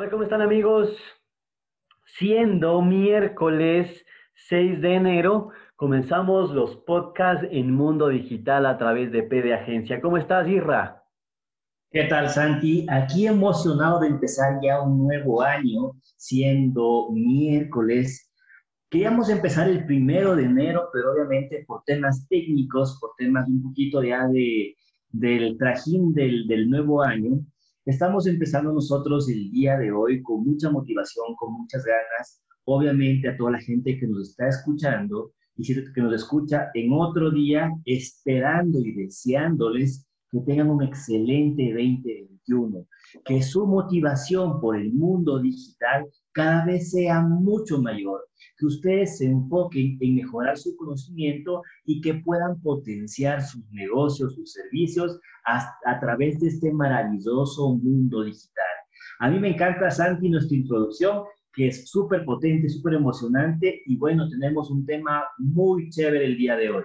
Hola, ¿cómo están amigos? Siendo miércoles 6 de enero, comenzamos los podcasts en Mundo Digital a través de PD Agencia. ¿Cómo estás, Irra? ¿Qué tal, Santi? Aquí emocionado de empezar ya un nuevo año, siendo miércoles. Queríamos empezar el primero de enero, pero obviamente por temas técnicos, por temas un poquito ya de, del trajín del, del nuevo año, Estamos empezando nosotros el día de hoy con mucha motivación, con muchas ganas. Obviamente a toda la gente que nos está escuchando y que nos escucha en otro día, esperando y deseándoles que tengan un excelente 2021, que su motivación por el mundo digital cada vez sea mucho mayor, que ustedes se enfoquen en mejorar su conocimiento y que puedan potenciar sus negocios, sus servicios a, través de este maravilloso mundo digital. A mí me encanta, Santi, nuestra introducción, que es súper potente, súper emocionante y bueno, tenemos un tema muy chévere el día de hoy.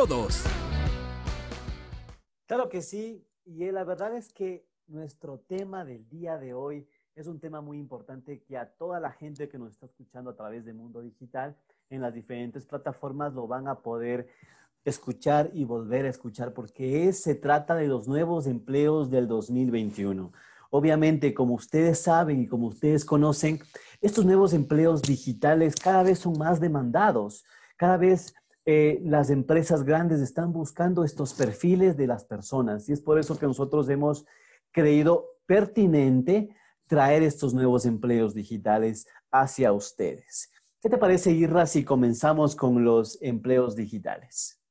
todos. Claro que sí, y la verdad es que nuestro tema del día de hoy es un tema muy importante que a toda la gente que nos está escuchando a través de Mundo Digital en las diferentes plataformas lo van a poder escuchar y volver a escuchar porque se trata de los nuevos empleos del 2021. Obviamente, como ustedes saben y como ustedes conocen, estos nuevos empleos digitales cada vez son más demandados, cada vez eh, las empresas grandes están buscando estos perfiles de las personas y es por eso que nosotros hemos creído pertinente traer estos nuevos empleos digitales hacia ustedes. ¿Qué te parece, Irra, si comenzamos con los empleos digitales?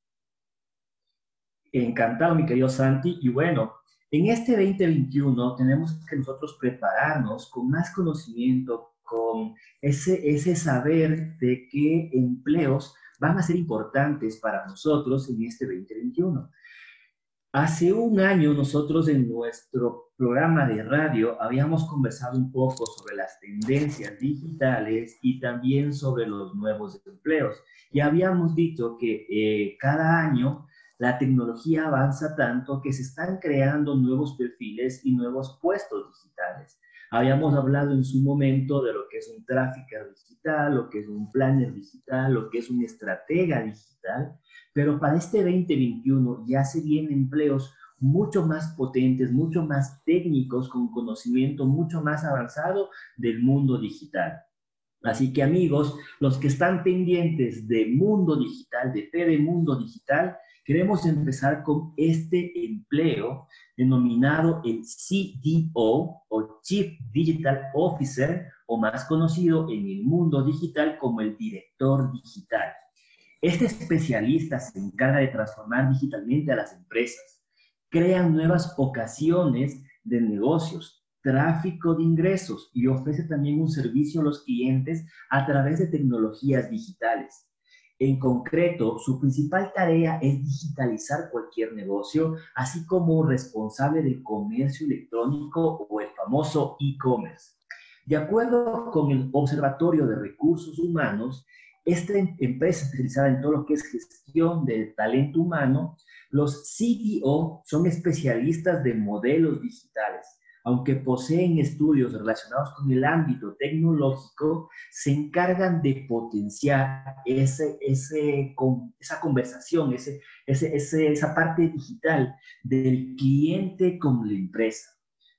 Encantado, mi querido Santi. Y bueno, en este 2021 tenemos que nosotros prepararnos con más conocimiento, con ese, ese saber de qué empleos van a ser importantes para nosotros en este 2021. Hace un año nosotros en nuestro programa de radio habíamos conversado un poco sobre las tendencias digitales y también sobre los nuevos empleos. Y habíamos dicho que eh, cada año la tecnología avanza tanto que se están creando nuevos perfiles y nuevos puestos digitales. Habíamos hablado en su momento de lo que es un trafficker digital, lo que es un planner digital, lo que es un estratega digital, pero para este 2021 ya se vienen empleos mucho más potentes, mucho más técnicos, con conocimiento mucho más avanzado del mundo digital. Así que amigos, los que están pendientes de mundo digital, de PD Mundo Digital, queremos empezar con este empleo denominado el CDO o Chief Digital Officer o más conocido en el mundo digital como el director digital. Este especialista se encarga de transformar digitalmente a las empresas, crean nuevas ocasiones de negocios, tráfico de ingresos y ofrece también un servicio a los clientes a través de tecnologías digitales. En concreto, su principal tarea es digitalizar cualquier negocio, así como responsable del comercio electrónico o el famoso e-commerce. De acuerdo con el Observatorio de Recursos Humanos, esta em-, empresa especializada en todo lo que es gestión del talento humano, los CDO son especialistas de modelos digitales aunque poseen estudios relacionados con el ámbito tecnológico, se encargan de potenciar ese, ese, esa conversación, ese, ese, esa parte digital del cliente con la empresa.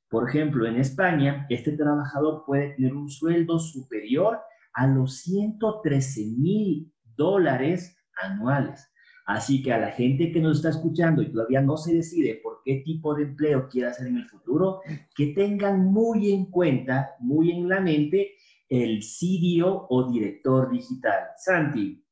Por ejemplo, en España, este trabajador puede tener un sueldo superior a los 113 mil dólares anuales. Así que a la gente que nos está escuchando y todavía no se decide por qué tipo de empleo quiere hacer en el futuro, que tengan muy en cuenta, muy en la mente, el CDO o director digital. Santi.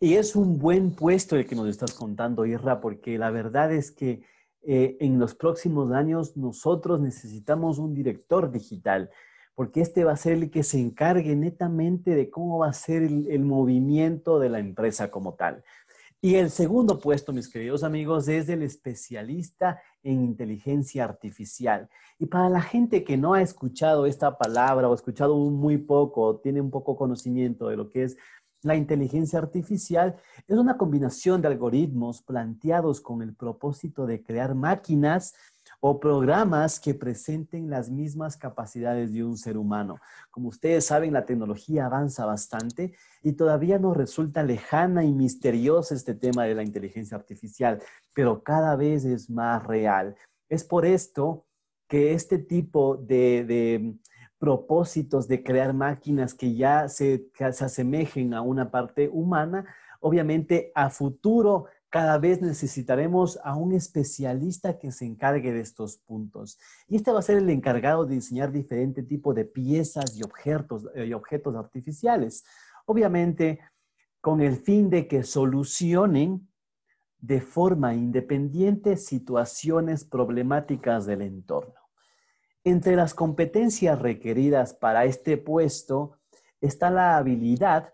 Y es un buen puesto el que nos estás contando, Irra, porque la verdad es que eh, en los próximos años nosotros necesitamos un director digital, porque este va a ser el que se encargue netamente de cómo va a ser el movimiento de la empresa como tal. Y el segundo puesto, mis queridos amigos, es el especialista en inteligencia artificial. Y para la gente que no ha escuchado esta palabra o ha escuchado muy poco, o tiene un poco conocimiento de lo que es la inteligencia artificial, es una combinación de algoritmos planteados con el propósito de crear máquinas o programas que presenten las mismas capacidades de un ser humano. Como ustedes saben, la tecnología avanza bastante y todavía nos resulta lejana y misteriosa este tema de la inteligencia artificial, pero cada vez es más real. Es por esto que este tipo de, propósitos de crear máquinas que ya se, que se asemejen a una parte humana, obviamente a futuro cada vez necesitaremos a un especialista que se encargue de estos puntos. Y este va a ser el encargado de diseñar diferente tipo de piezas y objetos, eh, y objetos artificiales. Obviamente, con el fin de que solucionen de forma independiente situaciones problemáticas del entorno. Entre las competencias requeridas para este puesto está la habilidad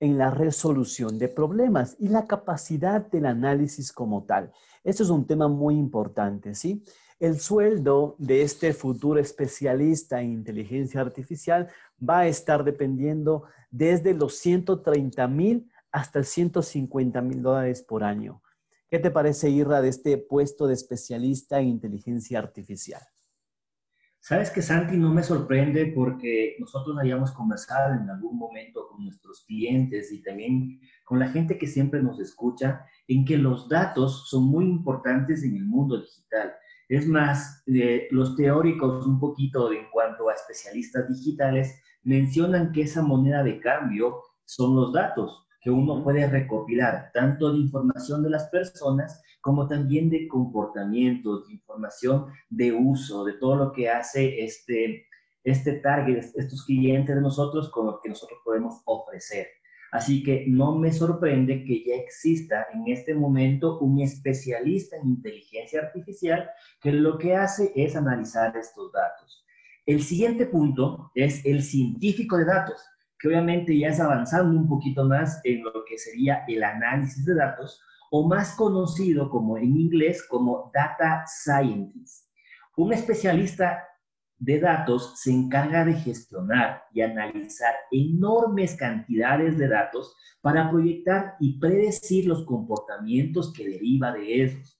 en la resolución de problemas y la capacidad del análisis como tal. Esto es un tema muy importante, ¿sí? El sueldo de este futuro especialista en inteligencia artificial va a estar dependiendo desde los 130 mil hasta 150 mil dólares por año. ¿Qué te parece, Irra, de este puesto de especialista en inteligencia artificial? Sabes que Santi no me sorprende porque nosotros habíamos conversado en algún momento con nuestros clientes y también con la gente que siempre nos escucha en que los datos son muy importantes en el mundo digital. Es más, eh, los teóricos un poquito en cuanto a especialistas digitales mencionan que esa moneda de cambio son los datos que uno puede recopilar, tanto de información de las personas como también de comportamientos, de información de uso, de todo lo que hace este, este target, estos clientes de nosotros con lo que nosotros podemos ofrecer. Así que no me sorprende que ya exista en este momento un especialista en inteligencia artificial que lo que hace es analizar estos datos. El siguiente punto es el científico de datos, que obviamente ya es avanzando un poquito más en lo que sería el análisis de datos, o más conocido como en inglés como data scientist. Un especialista de datos se encarga de gestionar y analizar enormes cantidades de datos para proyectar y predecir los comportamientos que deriva de esos.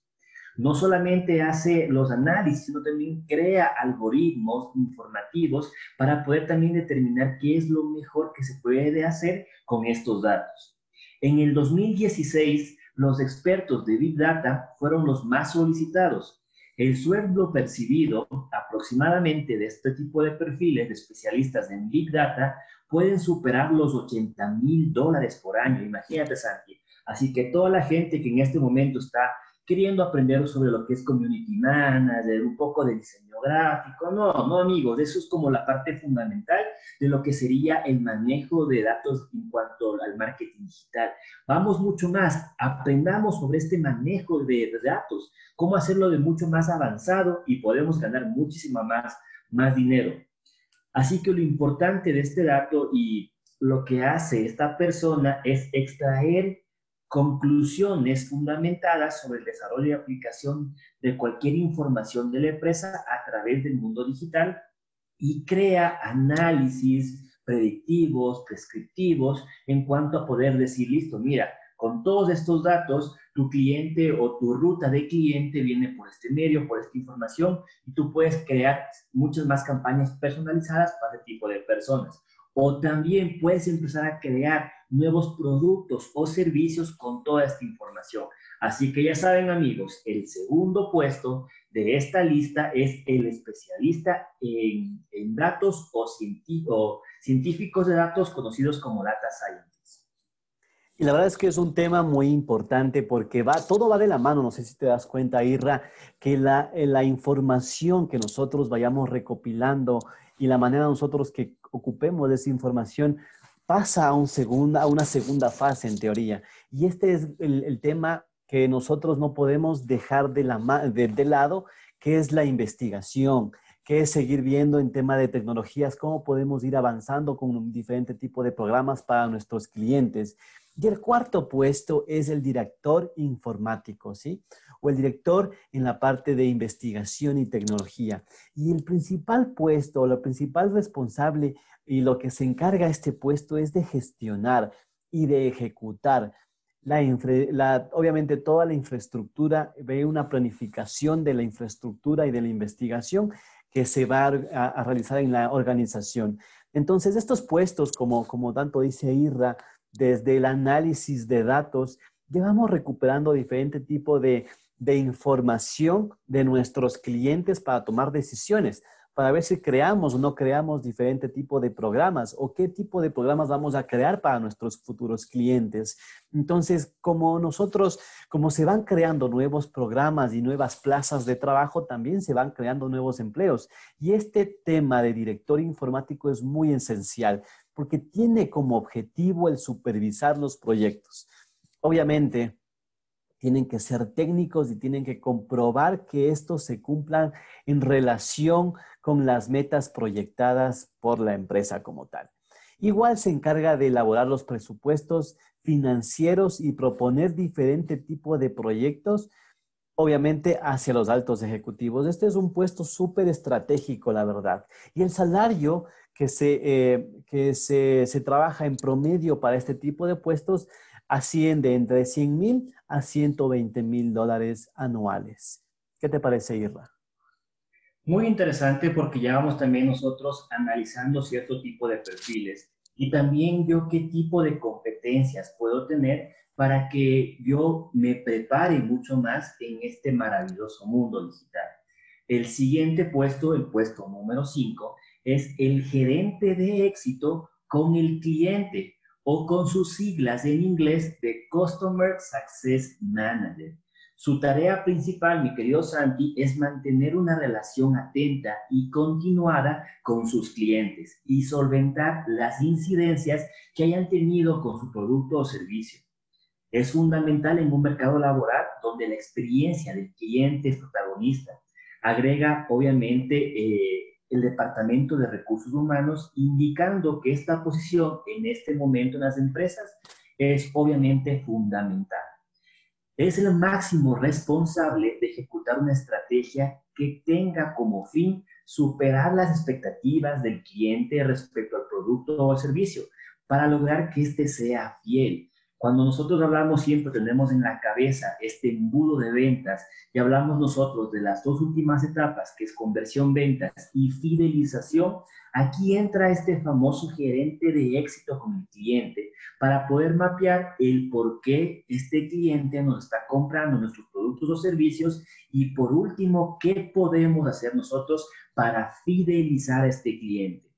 No solamente hace los análisis, sino también crea algoritmos informativos para poder también determinar qué es lo mejor que se puede hacer con estos datos. En el 2016, los expertos de Big Data fueron los más solicitados. El sueldo percibido aproximadamente de este tipo de perfiles de especialistas en Big Data pueden superar los 80 mil dólares por año. Imagínate, Santi. Así que toda la gente que en este momento está queriendo aprender sobre lo que es community manager, un poco de diseño gráfico. No, no amigos, eso es como la parte fundamental de lo que sería el manejo de datos en cuanto al marketing digital. Vamos mucho más, aprendamos sobre este manejo de datos, cómo hacerlo de mucho más avanzado y podemos ganar muchísimo más, más dinero. Así que lo importante de este dato y lo que hace esta persona es extraer conclusiones fundamentadas sobre el desarrollo y aplicación de cualquier información de la empresa a través del mundo digital y crea análisis predictivos, prescriptivos, en cuanto a poder decir, listo, mira, con todos estos datos, tu cliente o tu ruta de cliente viene por este medio, por esta información, y tú puedes crear muchas más campañas personalizadas para este tipo de personas. O también puedes empezar a crear nuevos productos o servicios con toda esta información. Así que ya saben amigos, el segundo puesto de esta lista es el especialista en, datos o, científicos de datos conocidos como data scientists. Y la verdad es que es un tema muy importante porque va, todo va de la mano, no sé si te das cuenta, Irra, que la, la información que nosotros vayamos recopilando y la manera nosotros que ocupemos de esa información pasa a, una segunda fase en teoría. Y este es el, tema que nosotros no podemos dejar de, la, de lado, que es la investigación, que es seguir viendo en tema de tecnologías cómo podemos ir avanzando con un diferente tipo de programas para nuestros clientes. Y el cuarto puesto es el director informático, ¿sí? O el director en la parte de investigación y tecnología. Y el principal puesto, lo principal responsable y lo que se encarga este puesto es de gestionar y de ejecutar. La, obviamente toda la infraestructura, ve una planificación de la infraestructura y de la investigación que se va a, realizar en la organización. Entonces, estos puestos, como, como tanto dice Irra, desde el análisis de datos, llevamos recuperando diferente tipo de, de información de nuestros clientes para tomar decisiones para ver si creamos o no creamos diferente tipo de programas o qué tipo de programas vamos a crear para nuestros futuros clientes. Entonces, como nosotros, como se van creando nuevos programas y nuevas plazas de trabajo, también se van creando nuevos empleos. Y este tema de director informático es muy esencial porque tiene como objetivo el supervisar los proyectos. Obviamente, tienen que ser técnicos y tienen que comprobar que estos se cumplan en relación con las metas proyectadas por la empresa como tal. Igual se encarga de elaborar los presupuestos financieros y proponer diferente tipo de proyectos, obviamente hacia los altos ejecutivos. Este es un puesto súper estratégico, la verdad. Y el salario que, se, eh, que se, se trabaja en promedio para este tipo de puestos asciende entre 100 mil a 120 mil dólares anuales. ¿Qué te parece, Irra? Muy interesante porque ya vamos también nosotros analizando cierto tipo de perfiles y también yo qué tipo de competencias puedo tener para que yo me prepare mucho más en este maravilloso mundo digital. El siguiente puesto, el puesto número 5, es el gerente de éxito con el cliente o con sus siglas en inglés de Customer Success Manager. Su tarea principal, mi querido Santi, es mantener una relación atenta y continuada con sus clientes y solventar las incidencias que hayan tenido con su producto o servicio. Es fundamental en un mercado laboral donde la experiencia del cliente es protagonista. Agrega, obviamente, eh, el Departamento de Recursos Humanos, indicando que esta posición en este momento en las empresas es obviamente fundamental. Es el máximo responsable de ejecutar una estrategia que tenga como fin superar las expectativas del cliente respecto al producto o servicio para lograr que éste sea fiel, cuando nosotros hablamos siempre tenemos en la cabeza este embudo de ventas y hablamos nosotros de las dos últimas etapas, que es conversión, ventas y fidelización, aquí entra este famoso gerente de éxito con el cliente para poder mapear el por qué este cliente nos está comprando nuestros productos o servicios y por último, qué podemos hacer nosotros para fidelizar a este cliente.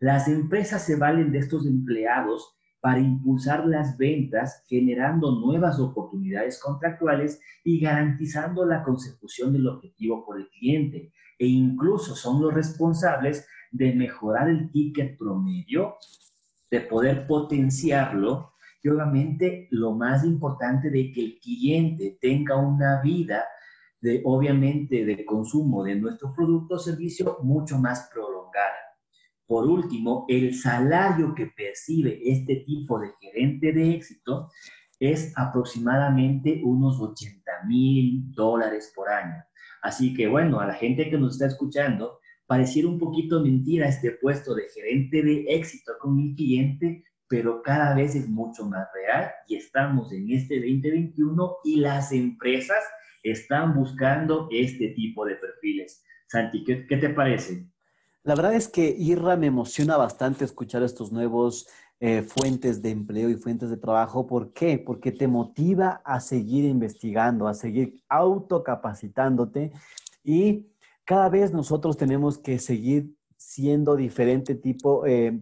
Las empresas se valen de estos empleados para impulsar las ventas, generando nuevas oportunidades contractuales y garantizando la consecución del objetivo por el cliente. E incluso son los responsables de mejorar el ticket promedio, de poder potenciarlo y obviamente lo más importante de que el cliente tenga una vida de obviamente de consumo de nuestro producto o servicio mucho más prolongada. Por último, el salario que percibe este tipo de gerente de éxito es aproximadamente unos 80 mil dólares por año. Así que bueno, a la gente que nos está escuchando, pareciera un poquito mentira este puesto de gerente de éxito con mi cliente, pero cada vez es mucho más real y estamos en este 2021 y las empresas están buscando este tipo de perfiles. Santi, ¿qué, qué te parece? La verdad es que Irra me emociona bastante escuchar estos nuevos eh, fuentes de empleo y fuentes de trabajo. ¿Por qué? Porque te motiva a seguir investigando, a seguir autocapacitándote y cada vez nosotros tenemos que seguir siendo diferente tipo, eh,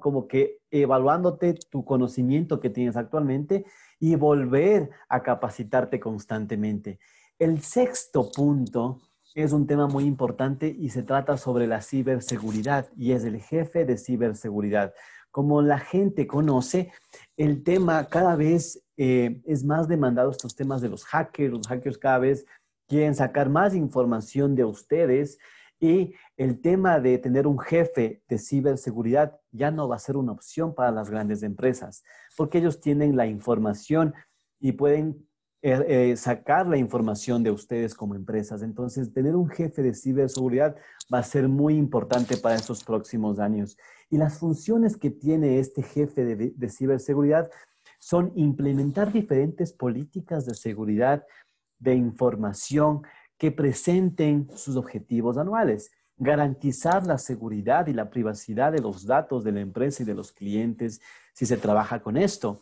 como que evaluándote tu conocimiento que tienes actualmente y volver a capacitarte constantemente. El sexto punto es un tema muy importante y se trata sobre la ciberseguridad y es el jefe de ciberseguridad. como la gente conoce, el tema cada vez eh, es más demandado, estos temas de los hackers. Los hackers cada vez quieren sacar más información de ustedes y el tema de tener un jefe de ciberseguridad ya no va a ser una opción para las grandes empresas, porque ellos tienen la información y pueden eh, eh, sacar la información de ustedes como empresas. Entonces, tener un jefe de ciberseguridad va a ser muy importante para estos próximos años. Y las funciones que tiene este jefe de ciberseguridad son implementar diferentes políticas de seguridad de información que presenten sus objetivos anuales, garantizar la seguridad y la privacidad de los datos de la empresa y de los clientes si se trabaja con esto,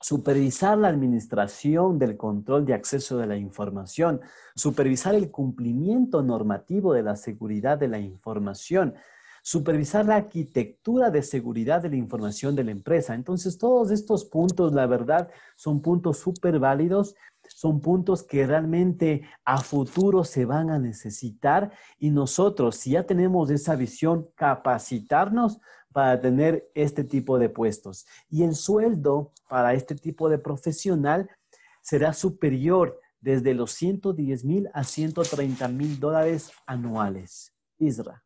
supervisar la administración del control de acceso de la información, supervisar el cumplimiento normativo de la seguridad de la información, supervisar la arquitectura de seguridad de la información de la empresa. Entonces, todos estos puntos, la verdad, son puntos súper válidos son puntos que realmente a futuro se van a necesitar y nosotros, si ya tenemos esa visión, capacitarnos para tener este tipo de puestos. Y el sueldo para este tipo de profesional será superior desde los 110 mil a 130 mil dólares anuales. Isra.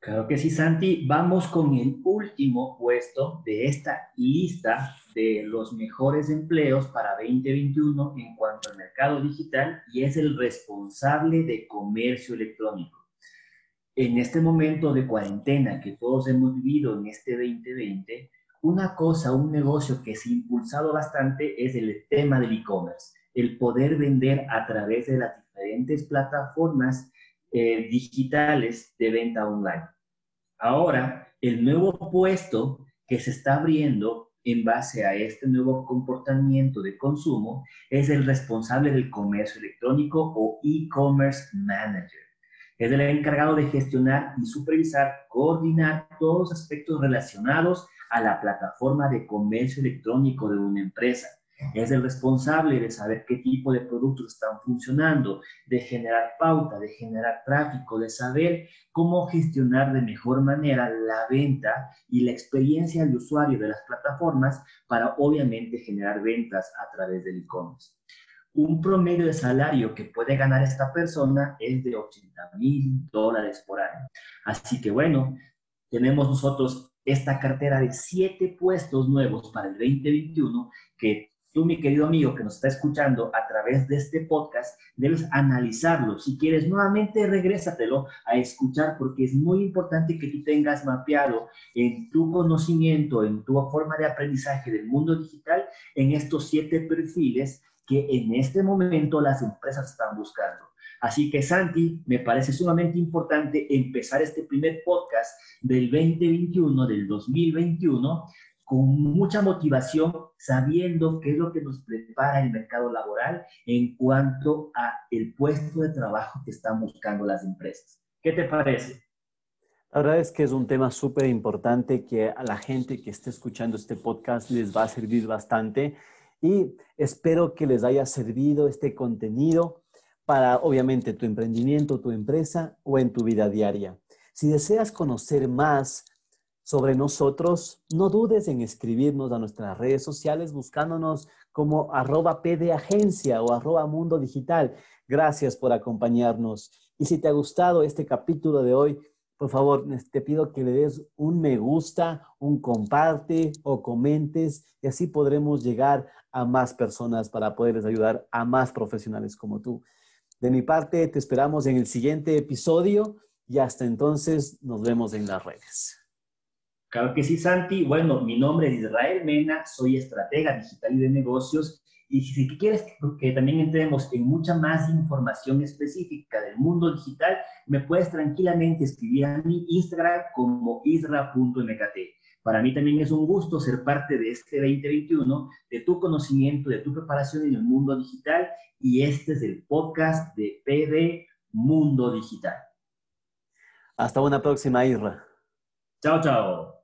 Claro que sí, Santi. Vamos con el último puesto de esta lista de los mejores empleos para 2021 en cuanto al mercado digital y es el responsable de comercio electrónico. En este momento de cuarentena que todos hemos vivido en este 2020, una cosa, un negocio que se ha impulsado bastante es el tema del e-commerce, el poder vender a través de las diferentes plataformas eh, digitales de venta online. Ahora, el nuevo puesto que se está abriendo en base a este nuevo comportamiento de consumo es el responsable del comercio electrónico o e-commerce manager. Es el encargado de gestionar y supervisar, coordinar todos los aspectos relacionados a la plataforma de comercio electrónico de una empresa es el responsable de saber qué tipo de productos están funcionando, de generar pauta, de generar tráfico, de saber cómo gestionar de mejor manera la venta y la experiencia del usuario de las plataformas para obviamente generar ventas a través del e-commerce. Un promedio de salario que puede ganar esta persona es de 80 mil dólares por año. Así que bueno, tenemos nosotros esta cartera de siete puestos nuevos para el 2021 que tú, mi querido amigo que nos está escuchando a través de este podcast, debes analizarlo. Si quieres nuevamente, regrésatelo a escuchar porque es muy importante que tú tengas mapeado en tu conocimiento, en tu forma de aprendizaje del mundo digital, en estos siete perfiles que en este momento las empresas están buscando. Así que Santi, me parece sumamente importante empezar este primer podcast del 2021, del 2021, con mucha motivación, sabiendo qué es lo que nos prepara el mercado laboral en cuanto a el puesto de trabajo que están buscando las empresas. ¿Qué te parece? La verdad es que es un tema súper importante que a la gente que esté escuchando este podcast les va a servir bastante y espero que les haya servido este contenido para obviamente tu emprendimiento, tu empresa o en tu vida diaria. Si deseas conocer más sobre nosotros, no dudes en escribirnos a nuestras redes sociales buscándonos como arroba pdagencia o arroba mundo digital. Gracias por acompañarnos. Y si te ha gustado este capítulo de hoy, por favor, te pido que le des un me gusta, un comparte o comentes y así podremos llegar a más personas para poderles ayudar a más profesionales como tú. De mi parte, te esperamos en el siguiente episodio y hasta entonces nos vemos en las redes. Claro que sí, Santi. Bueno, mi nombre es Israel Mena, soy estratega digital y de negocios. Y si quieres que también entremos en mucha más información específica del mundo digital, me puedes tranquilamente escribir a mi Instagram como isra.mkt. Para mí también es un gusto ser parte de este 2021, de tu conocimiento, de tu preparación en el mundo digital. Y este es el podcast de PD Mundo Digital. Hasta una próxima, Isra. Chao, chao.